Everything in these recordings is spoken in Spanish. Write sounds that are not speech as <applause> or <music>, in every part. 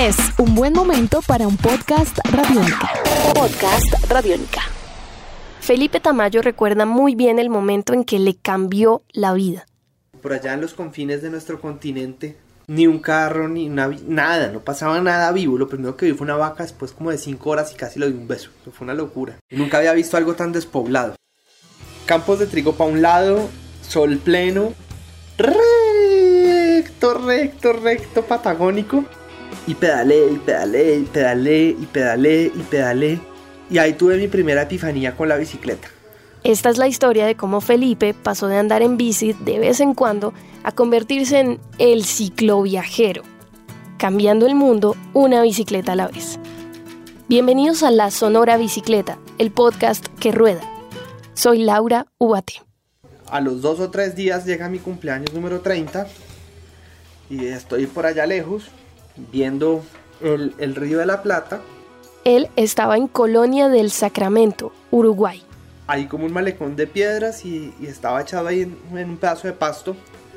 Es un buen momento para un podcast radiónica. Podcast radiónica. Felipe Tamayo recuerda muy bien el momento en que le cambió la vida. Por allá en los confines de nuestro continente, ni un carro, ni nada, no pasaba nada vivo. Lo primero que vi fue una vaca después como de cinco horas y casi le di un beso. fue una locura. Nunca había visto algo tan despoblado. Campos de trigo para un lado, sol pleno, recto, recto, recto, patagónico. Y pedalé, y pedalé, y pedalé, y pedalé, y pedalé. Y ahí tuve mi primera epifanía con la bicicleta. Esta es la historia de cómo Felipe pasó de andar en bici de vez en cuando a convertirse en el cicloviajero, cambiando el mundo una bicicleta a la vez. Bienvenidos a La Sonora Bicicleta, el podcast que rueda. Soy Laura Ubate. A los dos o tres días llega mi cumpleaños número 30 y estoy por allá lejos viendo el, el río de la Plata. Él estaba en Colonia del Sacramento, Uruguay hay como un malecón de piedras y, estaba echado ahí en, un pedazo de pasto,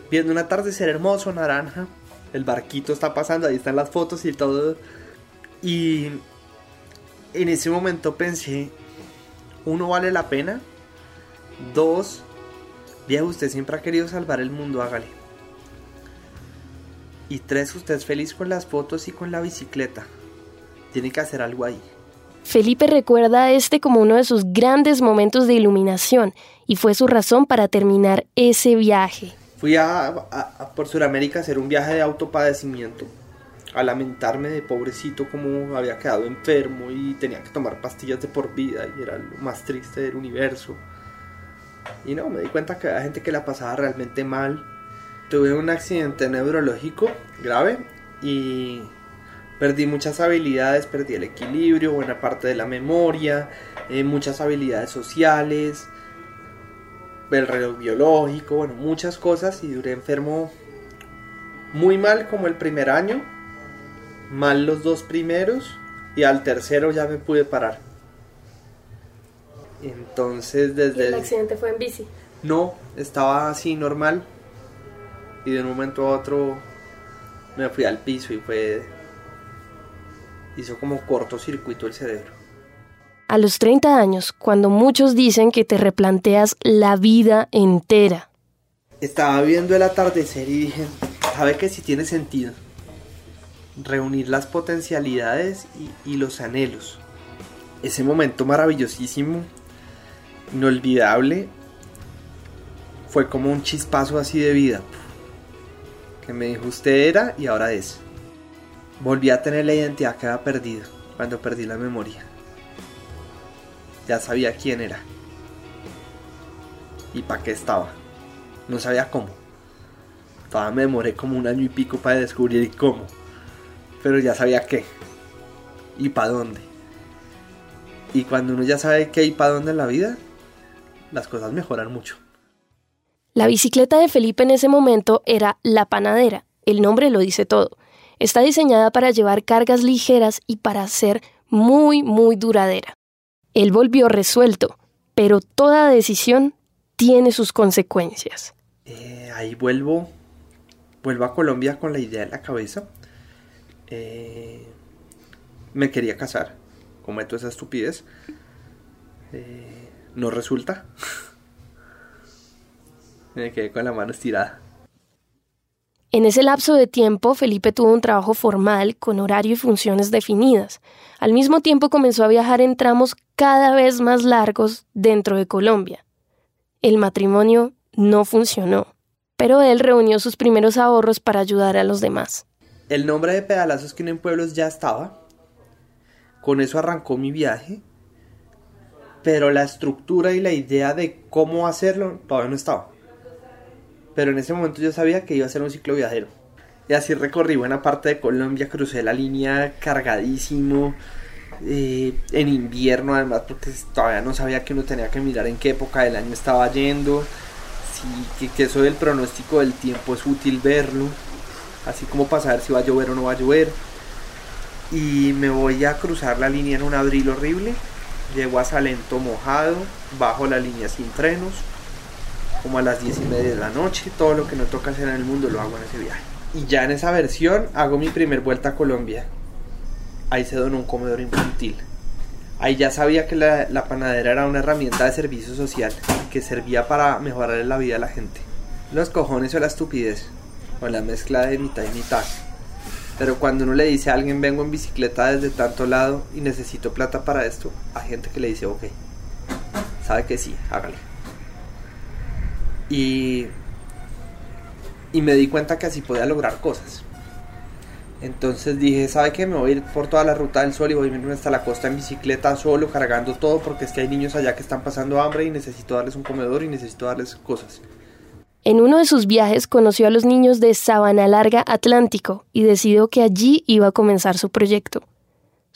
viendo un atardecer hermoso, naranja. El barquito está pasando, ahí están las fotos y todo. Y en ese momento pensé, uno vale la pena, dos, viejo, usted siempre ha querido salvar el mundo, hágale. Y tres, usted es feliz con las fotos y con la bicicleta. Tiene que hacer algo ahí. Felipe recuerda este como uno de sus grandes momentos de iluminación y fue su razón para terminar ese viaje. Fui a, por Sudamérica a hacer un viaje de autopadecimiento, a lamentarme de pobrecito como había quedado enfermo y tenía que tomar pastillas de por vida y era lo más triste del universo. Y no, me di cuenta que había gente que la pasaba realmente mal. Tuve un accidente neurológico grave y Perdí muchas habilidades, perdí el equilibrio, buena parte de la memoria, eh, muchas habilidades sociales, el reloj biológico, bueno, muchas cosas y duré enfermo muy mal como el primer año, mal los dos primeros y al tercero ya me pude parar. Entonces desde... el accidente fue en bici? No, estaba así normal y de un momento a otro me fui al piso y fue hizo como cortocircuito el cerebro. A los 30 años, cuando muchos dicen que te replanteas la vida entera. Estaba viendo el atardecer y dije, sabe que si tiene sentido reunir las potencialidades y, y los anhelos. Ese momento maravillosísimo, inolvidable, fue como un chispazo así de vida. Que me dijo usted era y ahora es. Volví a tener la identidad que había perdido cuando perdí la memoria. Ya sabía quién era. Y para qué estaba. No sabía cómo. Todavía me demoré como un año y pico para descubrir cómo. Pero ya sabía qué. Y para dónde. Y cuando uno ya sabe qué y para dónde en la vida, las cosas mejoran mucho. La bicicleta de Felipe en ese momento era la panadera. El nombre lo dice todo. Está diseñada para llevar cargas ligeras y para ser muy, muy duradera. Él volvió resuelto, pero toda decisión tiene sus consecuencias. Eh, ahí vuelvo, vuelvo a Colombia con la idea en la cabeza. Eh, me quería casar, cometo esa estupidez. Eh, no resulta. <laughs> me quedé con la mano estirada. En ese lapso de tiempo, Felipe tuvo un trabajo formal con horario y funciones definidas. Al mismo tiempo comenzó a viajar en tramos cada vez más largos dentro de Colombia. El matrimonio no funcionó, pero él reunió sus primeros ahorros para ayudar a los demás. El nombre de Pedalazos que en pueblos ya estaba. Con eso arrancó mi viaje. Pero la estructura y la idea de cómo hacerlo todavía no estaba pero en ese momento yo sabía que iba a ser un ciclo viajero. Y así recorrí buena parte de Colombia, crucé la línea cargadísimo, eh, en invierno además, porque todavía no sabía que uno tenía que mirar en qué época del año estaba yendo, sí, que, eso del pronóstico del tiempo es útil verlo, así como para saber si va a llover o no va a llover. Y me voy a cruzar la línea en un abril horrible, llego a Salento mojado, bajo la línea sin frenos como a las 10 y media de la noche. Todo lo que no toca hacer en el mundo lo hago en ese viaje. Y ya en esa versión hago mi primer vuelta a Colombia. ahí se donó un comedor infantil. Ahí ya sabía que la, panadera era una herramienta de servicio social que servía para mejorar la vida de la gente. Los cojones o la estupidez, o la mezcla de mitad y mitad. Pero cuando uno le dice a alguien vengo en bicicleta desde tanto lado y necesito plata para esto, hay gente que le dice ok. Sabe que sí, hágale. Y, y me di cuenta que así podía lograr cosas. Entonces dije, ¿sabe qué? Me voy a ir por toda la ruta del sol y voy a irme hasta la costa en bicicleta solo, cargando todo, porque es que hay niños allá que están pasando hambre y necesito darles un comedor y necesito darles cosas. En uno de sus viajes conoció a los niños de Sabana Larga Atlántico y decidió que allí iba a comenzar su proyecto.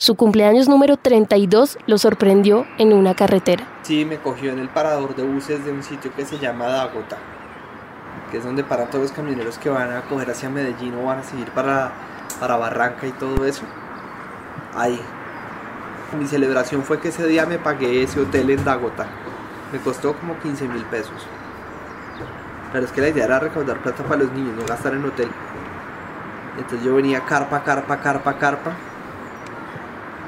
Su cumpleaños número 32 lo sorprendió en una carretera. Sí, me cogió en el parador de buses de un sitio que se llama Dagota, que es donde paran todos los camioneros que van a coger hacia Medellín o van a seguir para, para Barranca y todo eso. Ahí. Mi celebración fue que ese día me pagué ese hotel en Dagota. Me costó como 15 mil pesos. Pero es que la idea era recaudar plata para los niños, no gastar en hotel. Entonces yo venía carpa, carpa, carpa, carpa.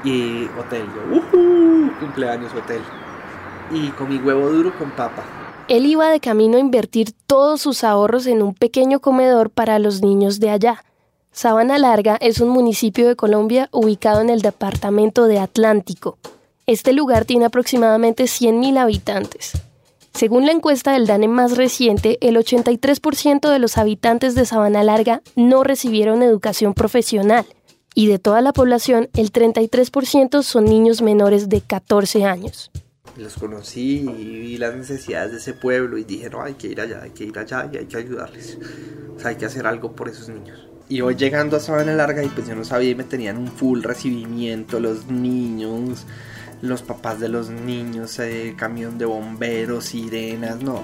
Y hotel. Yo, uh cumpleaños hotel. Y con mi huevo duro con papa. Él iba de camino a invertir todos sus ahorros en un pequeño comedor para los niños de allá. Sabana Larga es un municipio de Colombia ubicado en el departamento de Atlántico. Este lugar tiene aproximadamente 100.000 habitantes. Según la encuesta del DANE más reciente, el 83% de los habitantes de Sabana Larga no recibieron educación profesional y de toda la población el 33% son niños menores de 14 años. Los conocí y vi las necesidades de ese pueblo y dije, no, hay que ir allá, hay que ir allá y hay que ayudarles. O sea, hay que hacer algo por esos niños. Y hoy llegando a Sabana Larga y pues yo no sabía y me tenían un full recibimiento los niños, los papás de los niños, eh, camión de bomberos, sirenas, no.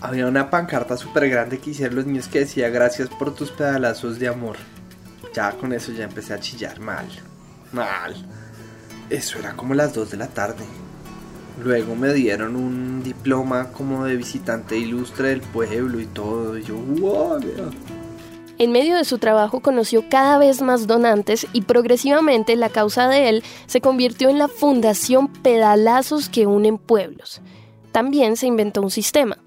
Había una pancarta súper grande que hicieron los niños que decía gracias por tus pedalazos de amor. Ya con eso ya empecé a chillar mal, mal. Eso era como las 2 de la tarde. Luego me dieron un diploma como de visitante ilustre del pueblo y todo. Y yo, wow, en medio de su trabajo conoció cada vez más donantes y progresivamente la causa de él se convirtió en la Fundación Pedalazos que unen pueblos. También se inventó un sistema.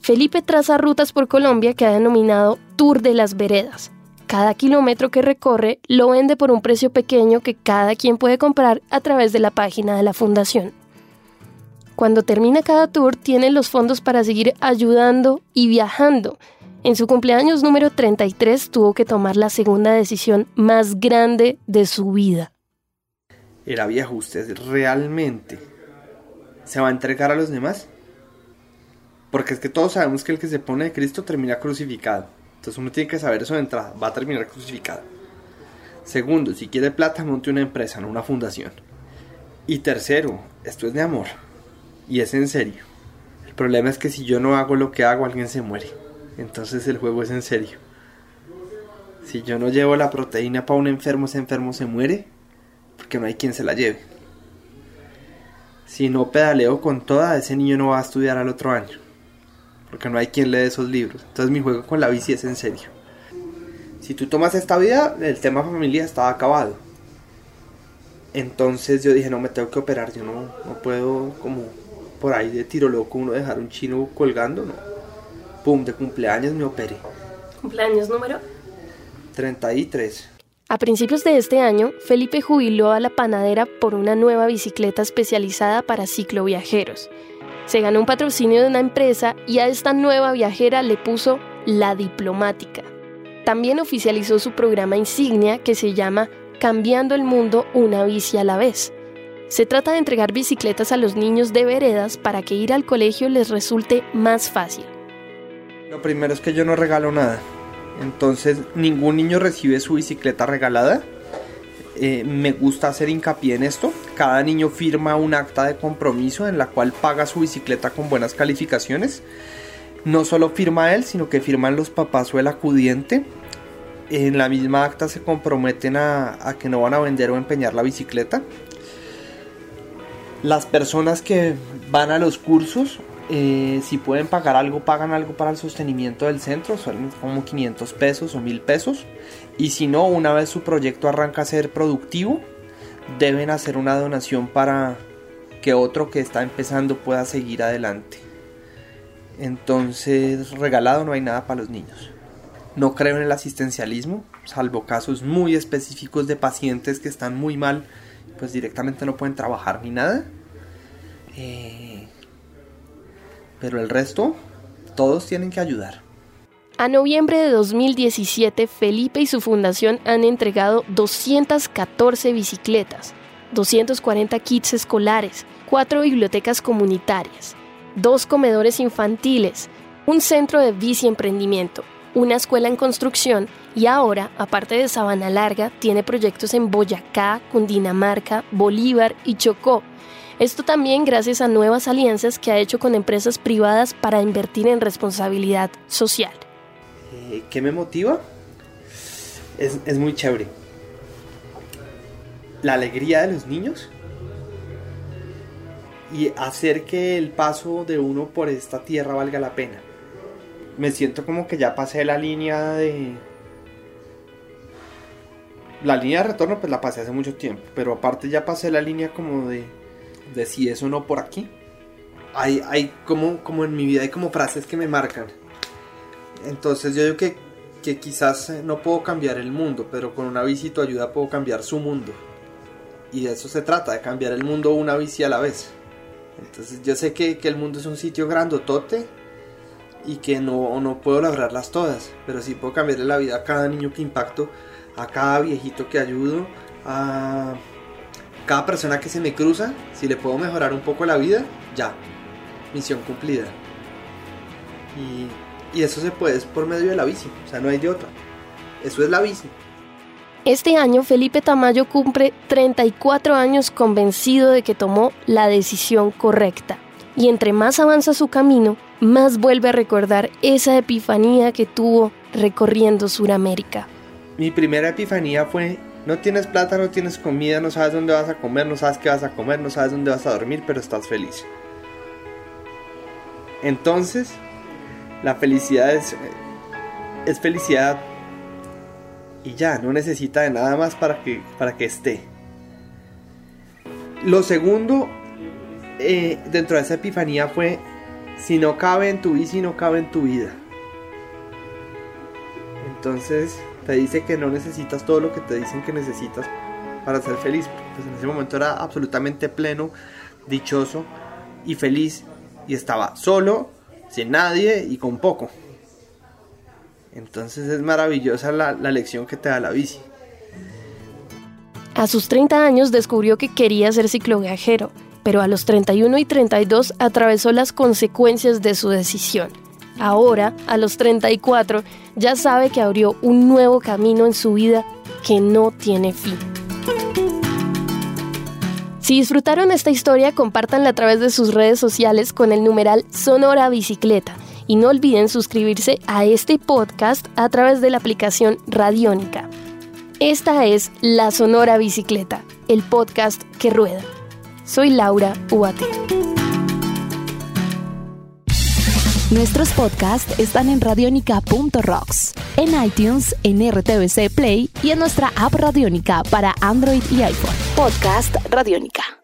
Felipe traza rutas por Colombia que ha denominado Tour de las Veredas. Cada kilómetro que recorre lo vende por un precio pequeño que cada quien puede comprar a través de la página de la fundación. Cuando termina cada tour tiene los fondos para seguir ayudando y viajando en su cumpleaños número 33 tuvo que tomar la segunda decisión más grande de su vida. Era viejo, ¿usted realmente se va a entregar a los demás? Porque es que todos sabemos que el que se pone de Cristo termina crucificado. Entonces uno tiene que saber eso de entrada, va a terminar crucificado. Segundo, si quiere plata, monte una empresa, no una fundación. Y tercero, esto es de amor. Y es en serio. El problema es que si yo no hago lo que hago, alguien se muere entonces el juego es en serio. Si yo no llevo la proteína para un enfermo, ese enfermo se muere porque no hay quien se la lleve. Si no pedaleo con toda, ese niño no va a estudiar al otro año porque no hay quien lee esos libros. Entonces mi juego con la bici es en serio. Si tú tomas esta vida, el tema familia está acabado. Entonces yo dije, no me tengo que operar, yo no, no puedo como por ahí de tiro loco uno dejar un chino colgando, no pum, de cumpleaños me operé. ¿Cumpleaños número? 33. A principios de este año, Felipe jubiló a la panadera por una nueva bicicleta especializada para cicloviajeros. Se ganó un patrocinio de una empresa y a esta nueva viajera le puso La Diplomática. También oficializó su programa insignia que se llama Cambiando el Mundo una bici a la vez. Se trata de entregar bicicletas a los niños de veredas para que ir al colegio les resulte más fácil. Lo primero es que yo no regalo nada. Entonces ningún niño recibe su bicicleta regalada. Eh, me gusta hacer hincapié en esto. Cada niño firma un acta de compromiso en la cual paga su bicicleta con buenas calificaciones. No solo firma él, sino que firman los papás o el acudiente. En la misma acta se comprometen a, que no van a vender o empeñar la bicicleta. Las personas que van a los cursos Eh, si pueden pagar algo, pagan algo para el sostenimiento del centro, son como 500 pesos o 1000 pesos. Y si no, una vez su proyecto arranca a ser productivo, deben hacer una donación para que otro que está empezando pueda seguir adelante. Entonces, regalado no hay nada para los niños. No creo en el asistencialismo, salvo casos muy específicos de pacientes que están muy mal, pues directamente no pueden trabajar ni nada. Eh, pero el resto, todos tienen que ayudar. A noviembre de 2017, Felipe y su fundación han entregado 214 bicicletas, 240 kits escolares, cuatro bibliotecas comunitarias, dos comedores infantiles, un centro de bici emprendimiento, una escuela en construcción y ahora, aparte de Sabana Larga, tiene proyectos en Boyacá, Cundinamarca, Bolívar y Chocó. Esto también gracias a nuevas alianzas que ha hecho con empresas privadas para invertir en responsabilidad social. Eh, ¿Qué me motiva? Es, es muy chévere. La alegría de los niños y hacer que el paso de uno por esta tierra valga la pena me siento como que ya pasé la línea de... La línea de retorno pues la pasé hace mucho tiempo, pero aparte ya pasé la línea como de, de si eso no por aquí. Hay, hay como, como en mi vida hay como frases que me marcan. Entonces yo digo que, quizás no puedo cambiar el mundo, pero con una bici tu ayuda puedo cambiar su mundo. Y de eso se trata, de cambiar el mundo una bici a la vez. Entonces yo sé que, que el mundo es un sitio grandotote y que no, no puedo lograrlas todas, pero sí puedo cambiarle la vida a cada niño que impacto, a cada viejito que ayudo, a cada persona que se me cruza, si le puedo mejorar un poco la vida, ya, misión cumplida. Y, y eso se puede es por medio de la bici, o sea, no hay de otra. Eso es la bici. Este año Felipe Tamayo cumple 34 años convencido de que tomó la decisión correcta. Y entre más avanza su camino, más vuelve a recordar esa epifanía que tuvo recorriendo Sudamérica. Mi primera epifanía fue, no tienes plata, no tienes comida, no sabes dónde vas a comer, no sabes qué vas a comer, no sabes dónde vas a dormir, pero estás feliz. Entonces, la felicidad es, es felicidad y ya, no necesita de nada más para que, para que esté. Lo segundo eh, dentro de esa epifanía fue si no cabe en tu bici, no cabe en tu vida. Entonces te dice que no necesitas todo lo que te dicen que necesitas para ser feliz. Pues en ese momento era absolutamente pleno, dichoso y feliz. Y estaba solo, sin nadie y con poco. Entonces es maravillosa la, la lección que te da la bici. A sus 30 años descubrió que quería ser cicloviajero pero a los 31 y 32 atravesó las consecuencias de su decisión. Ahora, a los 34, ya sabe que abrió un nuevo camino en su vida que no tiene fin. Si disfrutaron esta historia, compártanla a través de sus redes sociales con el numeral Sonora Bicicleta y no olviden suscribirse a este podcast a través de la aplicación Radiónica. Esta es La Sonora Bicicleta, el podcast que rueda. Soy Laura Uate. Nuestros podcasts están en radionica.rocks, en iTunes, en RTVC Play y en nuestra app Radionica para Android y iPhone. Podcast Radionica.